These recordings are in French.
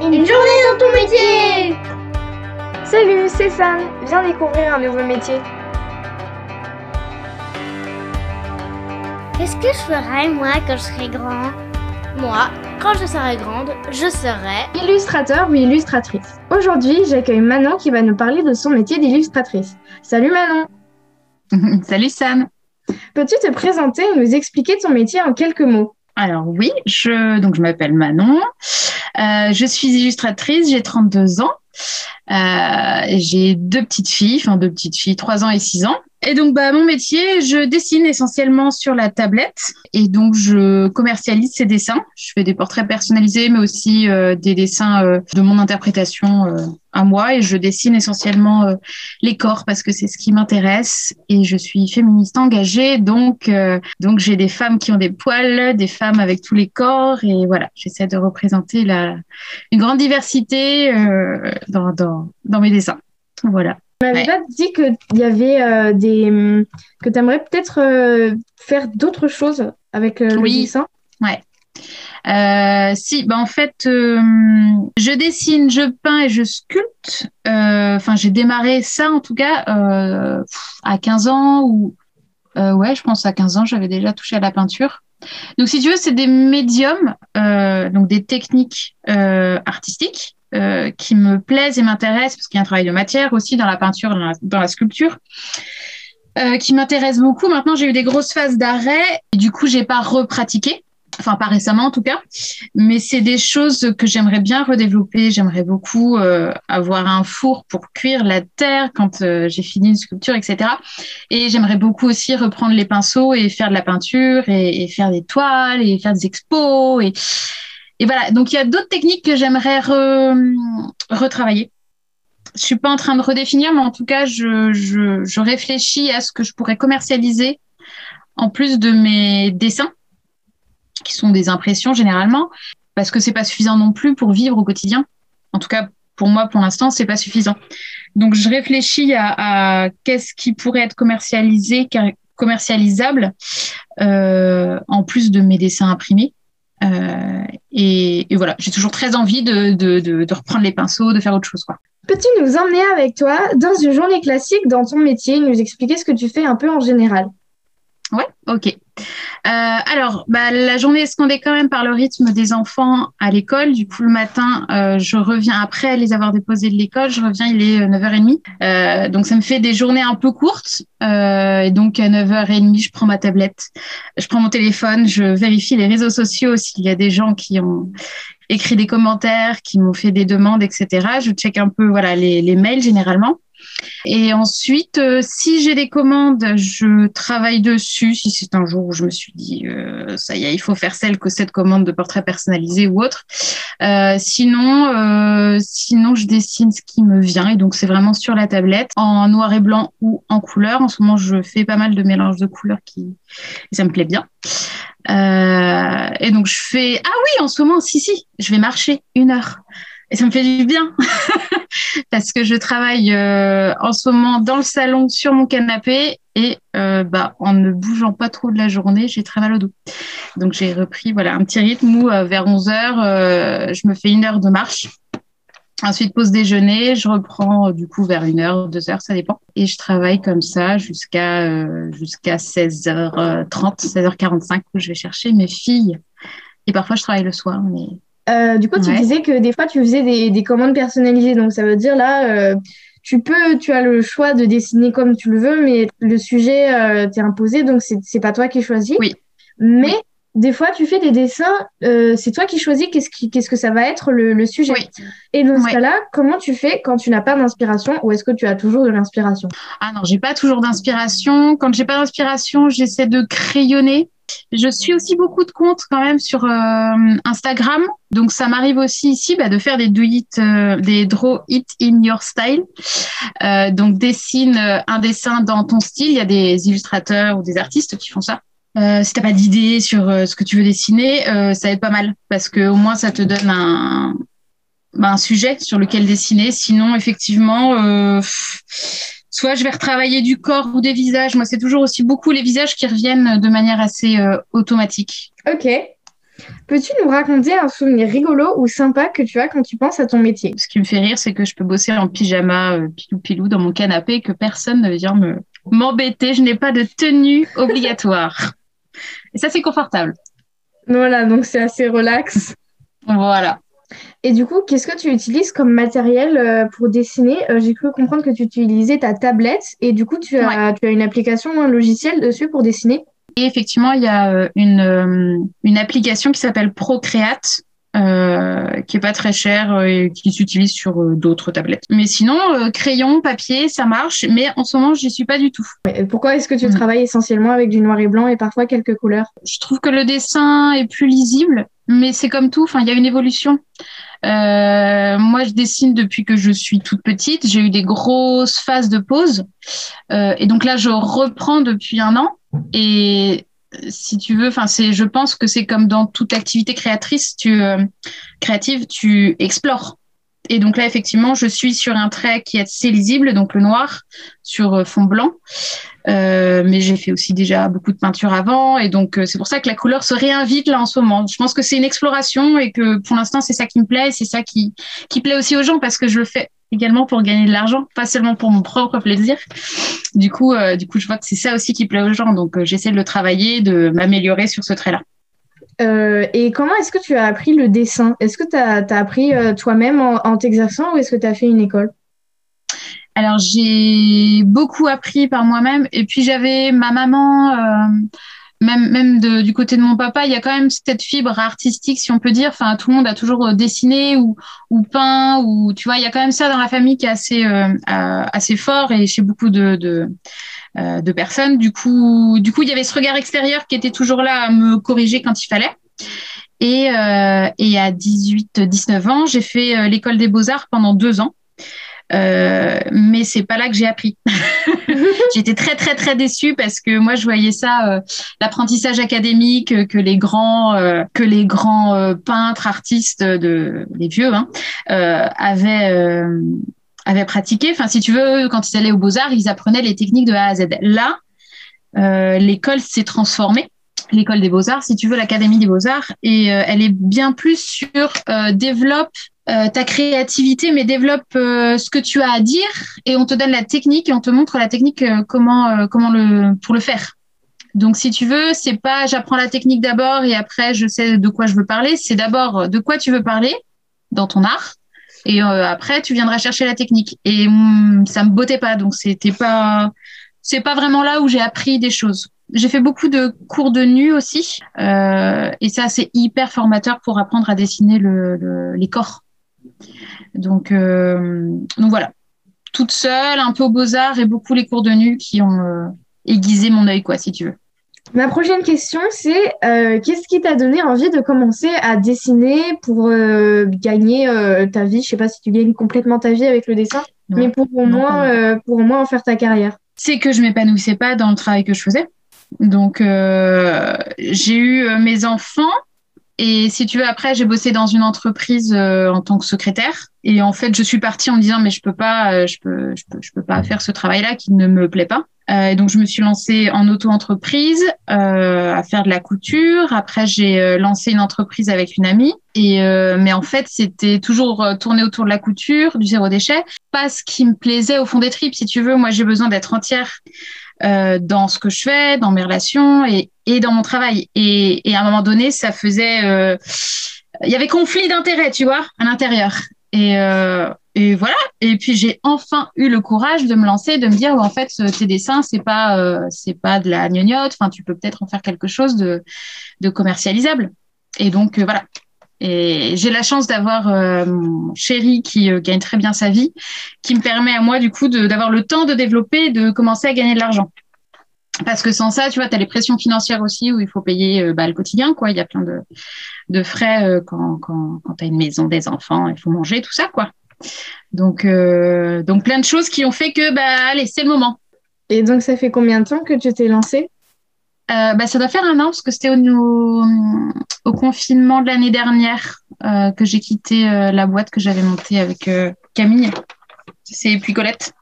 Une journée dans ton métier Salut, c'est Sam. Viens découvrir un nouveau métier. Qu'est-ce que je ferai moi quand je serai grand? Moi, quand je serai grande, je serai illustrateur ou illustratrice. Aujourd'hui, j'accueille Manon qui va nous parler de son métier d'illustratrice. Salut Manon. Salut Sam. Peux-tu te présenter et nous expliquer ton métier en quelques mots? Alors oui, je donc je m'appelle Manon. Euh, je suis illustratrice, j'ai 32 ans. Euh, j'ai deux petites filles, enfin deux petites filles, 3 ans et 6 ans. Et donc, bah, mon métier, je dessine essentiellement sur la tablette. Et donc je commercialise ces dessins. Je fais des portraits personnalisés, mais aussi euh, des dessins euh, de mon interprétation à moi. Et je dessine essentiellement les corps parce que c'est ce qui m'intéresse. Et je suis féministe engagée, donc donc j'ai des femmes qui ont des poils, des femmes avec tous les corps. Et voilà, j'essaie de représenter la une grande diversité dans, dans dans mes dessins. Voilà. Tu m'avais pas dit qu'il y avait euh, des. que tu aimerais peut-être euh, faire d'autres choses avec euh, oui. le dessin? Ouais. Si, bah en fait, je dessine, je peins et je sculpte. Enfin, j'ai démarré ça en tout cas à 15 ans ou ouais, je pense à 15 ans, j'avais déjà touché à la peinture. Donc, si tu veux, c'est des médiums, donc des techniques artistiques euh, qui me plaisent et m'intéressent, parce qu'il y a un travail de matière aussi dans la peinture, dans la, sculpture, euh, qui m'intéresse beaucoup. Maintenant, j'ai eu des grosses phases d'arrêt, et du coup, j'ai pas repratiqué. Enfin, pas récemment en tout cas, mais c'est des choses que j'aimerais bien redévelopper. J'aimerais beaucoup euh, avoir un four pour cuire la terre quand j'ai fini une sculpture, etc. Et j'aimerais beaucoup aussi reprendre les pinceaux et faire de la peinture et, et faire des toiles et faire des expos et et voilà, donc il y a d'autres techniques que j'aimerais re, retravailler. Je suis pas en train de redéfinir, mais en tout cas, je, je, je, réfléchis à ce que je pourrais commercialiser en plus de mes dessins, qui sont des impressions généralement, parce que c'est pas suffisant non plus pour vivre au quotidien. En tout cas, pour moi, pour l'instant, c'est pas suffisant. Donc, je réfléchis à, à qu'est-ce qui pourrait être commercialisé, commercialisable, euh, en plus de mes dessins imprimés. Euh, et, et, voilà, j'ai toujours très envie de, de, de, de, reprendre les pinceaux, de faire autre chose. Peux-tu nous emmener avec toi dans une journée classique dans ton métier, nous expliquer ce que tu fais un peu en général? Ouais, ok. Euh, alors, bah, la journée est scandée quand même par le rythme des enfants à l'école. Du coup, le matin, euh, je reviens après les avoir déposés de l'école. Je reviens, il est 9h30. Euh, donc, ça me fait des journées un peu courtes. Euh, et donc, à 9h30, je prends ma tablette, je prends mon téléphone, je vérifie les réseaux sociaux s'il y a des gens qui ont écrit des commentaires, qui m'ont fait des demandes, etc. Je check un peu voilà les mails généralement. Et ensuite, euh, si j'ai des commandes, je travaille dessus. Si c'est un jour où je me suis dit, euh, ça y est, il faut faire celle que cette commande de portrait personnalisé ou autre. Euh, sinon, sinon, je dessine ce qui me vient. Et donc, c'est vraiment sur la tablette, en noir et blanc ou en couleur. En ce moment, je fais pas mal de mélanges de couleurs qui, ça me plaît bien. Et donc, je fais, ah oui, en ce moment, si, si, je vais marcher une heure. Et ça me fait du bien parce que je travaille euh, en ce moment dans le salon sur mon canapé et euh, bah, en ne bougeant pas trop de la journée, j'ai très mal au dos. Donc j'ai repris voilà un petit rythme où euh, vers 11 heures, je me fais une heure de marche. Ensuite, pause déjeuner, je reprends du coup vers une heure, deux heures, ça dépend. Et je travaille comme ça jusqu'à jusqu'à 16h30, 16h45 où je vais chercher mes filles. Et parfois, je travaille le soir, mais euh, du coup, tu ouais. disais que des fois, tu faisais des, des, commandes personnalisées. Donc, ça veut dire là, euh, tu peux, tu as le choix de dessiner comme tu le veux, mais le sujet euh, t'est imposé, donc c'est pas toi qui choisis. Oui. Mais oui. des fois, tu fais des dessins, c'est toi qui choisis qu'est-ce que ça va être le, le sujet. Oui. Et dans ce cas-là, comment tu fais quand tu n'as pas d'inspiration ou est-ce que tu as toujours de l'inspiration? Ah non, j'ai pas toujours d'inspiration. Quand j'ai pas d'inspiration, j'essaie de crayonner. Je suis aussi beaucoup de comptes quand même sur euh, Instagram, donc ça m'arrive aussi ici bah, de faire des do it, euh, des draw it in your style. Euh, donc dessine un dessin dans ton style. Il y a des illustrateurs ou des artistes qui font ça. Euh, si t'as pas d'idée sur ce que tu veux dessiner, ça aide pas mal parce que au moins ça te donne un, bah, un sujet sur lequel dessiner. Sinon, effectivement soit je vais retravailler du corps ou des visages. Moi, c'est toujours aussi beaucoup les visages qui reviennent de manière assez euh, automatique. Ok. Peux-tu nous raconter un souvenir rigolo ou sympa que tu as quand tu penses à ton métier? Ce qui me fait rire, c'est que je peux bosser en pyjama euh, pilou-pilou dans mon canapé et que personne ne vient me m'embêter. Je n'ai pas de tenue obligatoire. Et ça, c'est confortable. Voilà, donc c'est assez relax. Voilà. Et du coup, qu'est-ce que tu utilises comme matériel euh, pour dessiner? Euh, J'ai cru comprendre que tu utilisais ta tablette et du coup, tu as, tu as une application, un logiciel dessus pour dessiner? Et effectivement, il y a euh, une, une application qui s'appelle Procreate. Euh, qui est pas très cher et qui s'utilise sur d'autres tablettes. Mais sinon, crayon, papier, ça marche. Mais en ce moment, j'y suis pas du tout. pourquoi est-ce que tu mm. travailles essentiellement avec du noir et blanc et parfois quelques couleurs? Je trouve que le dessin est plus lisible, mais c'est comme tout. Il y a une évolution. Euh, moi, je dessine depuis que je suis toute petite. J'ai eu des grosses phases de pause. Euh, et donc là, je reprends depuis un an. Et si tu veux, je pense que c'est comme dans toute activité créatrice, tu, euh, créative, tu explores. Et donc là, effectivement, je suis sur un trait qui est assez lisible, donc le noir sur euh, fond blanc. Euh, mais j'ai fait aussi déjà beaucoup de peinture avant, et donc euh, c'est pour ça que la couleur se réinvite là en ce moment. Je pense que c'est une exploration et que pour l'instant c'est ça qui me plaît, c'est ça qui plaît aussi aux gens parce que je le fais également pour gagner de l'argent, pas seulement pour mon propre plaisir. Du coup, du coup, je vois que c'est ça aussi qui plaît aux gens, donc j'essaie de le travailler, de m'améliorer sur ce trait-là. Euh, et comment est-ce que tu as appris le dessin? Est-ce que tu as, appris euh, toi-même en, t'exerçant ou est-ce que tu as fait une école? Alors, j'ai beaucoup appris par moi-même. Et puis, j'avais ma maman, euh, même, même du côté de mon papa, il y a quand même cette fibre artistique, si on peut dire. Enfin, tout le monde a toujours dessiné ou, ou peint. Ou, tu vois, il y a quand même ça dans la famille qui est assez, assez fort et chez beaucoup de euh, de personnes. Du coup, du coup, il y avait ce regard extérieur qui était toujours là à me corriger quand il fallait. Et, euh, et à 18-19 ans, j'ai fait euh, l'école des beaux-arts pendant deux ans. Euh, mais c'est pas là que j'ai appris. J'étais très très très déçue parce que moi je voyais ça l'apprentissage académique que les grands que les grands peintres artistes de les vieux hein, avaient avaient pratiqué. Enfin, si tu veux, quand ils allaient aux Beaux-Arts, ils apprenaient les techniques de A à Z. Là, euh, l'école s'est transformée, l'école des Beaux-Arts, si tu veux, l'Académie des Beaux-Arts, et euh, elle est bien plus sur euh, développe ta créativité, mais développe ce que tu as à dire, et on te donne la technique et on te montre la technique comment comment le pour le faire. Donc, si tu veux, c'est pas j'apprends la technique d'abord et après je sais de quoi je veux parler. C'est d'abord de quoi tu veux parler dans ton art et euh, après, tu viendras chercher la technique. Et mm, ça me bottait pas, donc c'était pas, c'est pas vraiment là où j'ai appris des choses. J'ai fait beaucoup de cours de nu aussi, euh, et ça c'est hyper formateur pour apprendre à dessiner le, les corps. Donc, euh, donc voilà, toute seule, un peu aux beaux arts et beaucoup les cours de nu qui ont aiguisé mon œil, quoi, si tu veux. Ma prochaine question, c'est euh, qu'est-ce qui t'a donné envie de commencer à dessiner pour euh, gagner euh, ta vie? Je sais pas si tu gagnes complètement ta vie avec le dessin, mais pour au, moins, pour au moins en faire ta carrière. C'est que je m'épanouissais pas dans le travail que je faisais. Donc, j'ai eu mes enfants et si tu veux, après, j'ai bossé dans une entreprise en tant que secrétaire. Et en fait, je suis partie en me disant, mais je peux pas, je peux, je peux, je peux pas faire ce travail-là qui ne me plaît pas. Euh, donc, je me suis lancée en auto-entreprise euh, à faire de la couture. Après, j'ai euh, lancé une entreprise avec une amie. Et euh, mais en fait, c'était toujours euh, tourné autour de la couture, du zéro déchet. Pas ce qui me plaisait au fond des tripes, si tu veux. Moi, j'ai besoin d'être entière dans ce que je fais, dans mes relations et, et dans mon travail. Et, et à un moment donné, ça faisait... Il y avait conflit d'intérêts, tu vois, à l'intérieur. Et, et voilà. Et puis j'ai enfin eu le courage de me lancer, de me dire en fait tes dessins c'est pas euh, c'est pas de la gnognotte. Enfin tu peux peut-être en faire quelque chose de commercialisable. Et donc euh, voilà. Et j'ai la chance d'avoir euh, mon chéri qui gagne très bien sa vie, qui me permet à moi du coup d'avoir le temps de développer, de commencer à gagner de l'argent. Parce que sans ça, tu vois, tu as les pressions financières aussi où il faut payer bah, le quotidien, quoi. Il y a plein de, frais quand, quand tu as une maison, des enfants, il faut manger, tout ça, quoi. Donc, euh, donc plein de choses qui ont fait que, bah, allez, c'est le moment. Et donc, ça fait combien de temps que tu t'es lancée? Euh, bah, ça doit faire un an parce que c'était au, au, confinement de l'année dernière euh, que j'ai quitté la boîte que j'avais montée avec Camille. C'est puis Colette.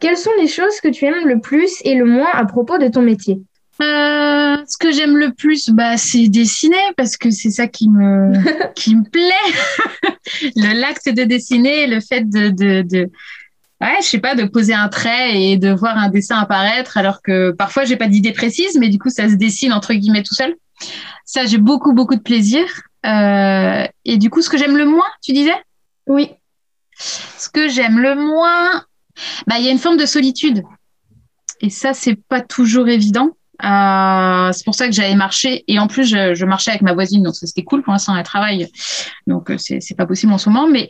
Quelles sont les choses que tu aimes le plus et le moins à propos de ton métier? Euh, ce que j'aime le plus, bah, c'est dessiner parce que c'est ça qui me qui me plaît. le l'acte de dessiner, le fait de, de, de ouais, je sais pas, de poser un trait et de voir un dessin apparaître, alors que parfois j'ai pas d'idée précise, mais du coup ça se dessine entre guillemets tout seul. Ça, j'ai beaucoup beaucoup de plaisir. Euh, et du coup, ce que j'aime le moins, tu disais? Oui. Ce que j'aime le moins, bah, il y a une forme de solitude. Et ça, c'est pas toujours évident. Euh, c'est pour ça que j'avais marché et en plus je, marchais avec ma voisine donc c'était cool. Pour l'instant elle travaille. Donc euh, c'est c'est pas possible en ce moment. Mais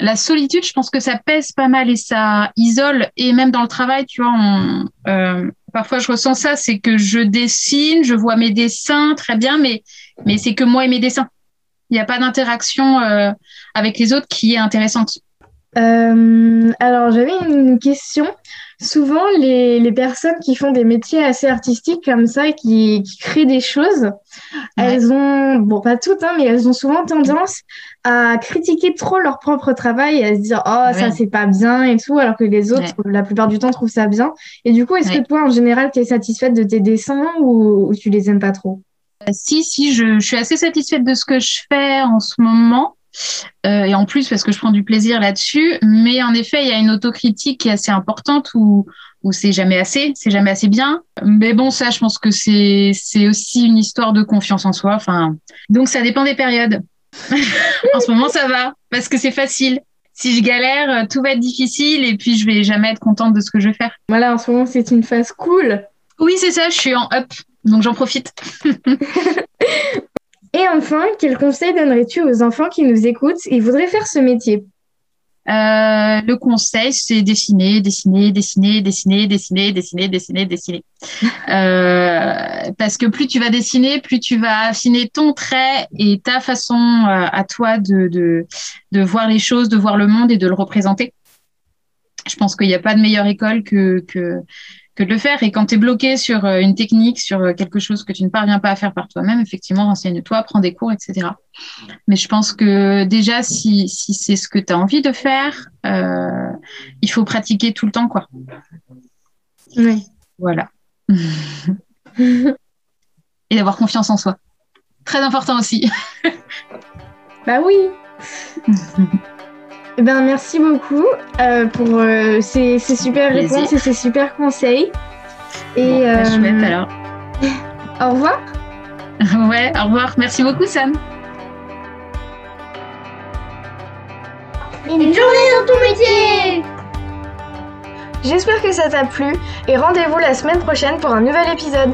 la solitude je pense que ça pèse pas mal et ça isole. Et même dans le travail tu vois euh, parfois je ressens ça. C'est que je dessine je vois mes dessins très bien mais mais c'est que moi et mes dessins. Il n'y a pas d'interaction avec les autres qui est intéressante. Alors, j'avais une question. Souvent, les, les personnes qui font des métiers assez artistiques comme ça, qui, qui créent des choses, elles ont, bon, pas toutes, hein, mais elles ont souvent tendance à critiquer trop leur propre travail et à se dire, oh, ça, c'est pas bien et tout, alors que les autres, la plupart du temps, trouvent ça bien. Et du coup, est-ce que toi, en général, tu es satisfaite de tes dessins ou, ou tu les aimes pas trop? Si, si, je, je suis assez satisfaite de ce que je fais en ce moment. Euh, et en plus, parce que je prends du plaisir là-dessus. Mais en effet, il y a une autocritique qui est assez importante où, où c'est jamais assez, c'est jamais assez bien. Mais bon, ça, je pense que c'est, c'est aussi une histoire de confiance en soi. Enfin, donc ça dépend des périodes. en ce moment, ça va parce que c'est facile. Si je galère, euh, tout va être difficile et puis je vais jamais être contente de ce que je vais faire. Voilà, en ce moment, c'est une phase cool. Oui, c'est ça, je suis en up, donc j'en profite. Et enfin, quel conseil donnerais-tu aux enfants qui nous écoutent et voudraient faire ce métier? Euh, le conseil, c'est dessiner, dessiner, dessiner, dessiner, dessiner, dessiner, dessiner, dessiner. Euh, parce que plus tu vas dessiner, plus tu vas affiner ton trait et ta façon euh, à toi de, de, de voir les choses, de voir le monde et de le représenter. Je pense qu'il n'y a pas de meilleure école que, que, que de le faire. Et quand tu es bloqué sur euh, une technique, sur euh, quelque chose que tu ne parviens pas à faire par toi-même, effectivement, renseigne-toi, prends des cours, etc. Mais je pense que déjà, si, si c'est ce que tu as envie de faire, euh, il faut pratiquer tout le temps, quoi. Oui. Voilà. Et d'avoir confiance en soi. Très important aussi. Bah oui. Eh ben, merci beaucoup euh, pour euh, ces, ces super Plaisir. réponses et ces super conseils. Et Bon, bah, euh, chouette alors. au revoir. ouais, au revoir. Merci beaucoup, Sam. Une journée dans ton métier J'espère que ça t'a plu et rendez-vous la semaine prochaine pour un nouvel épisode.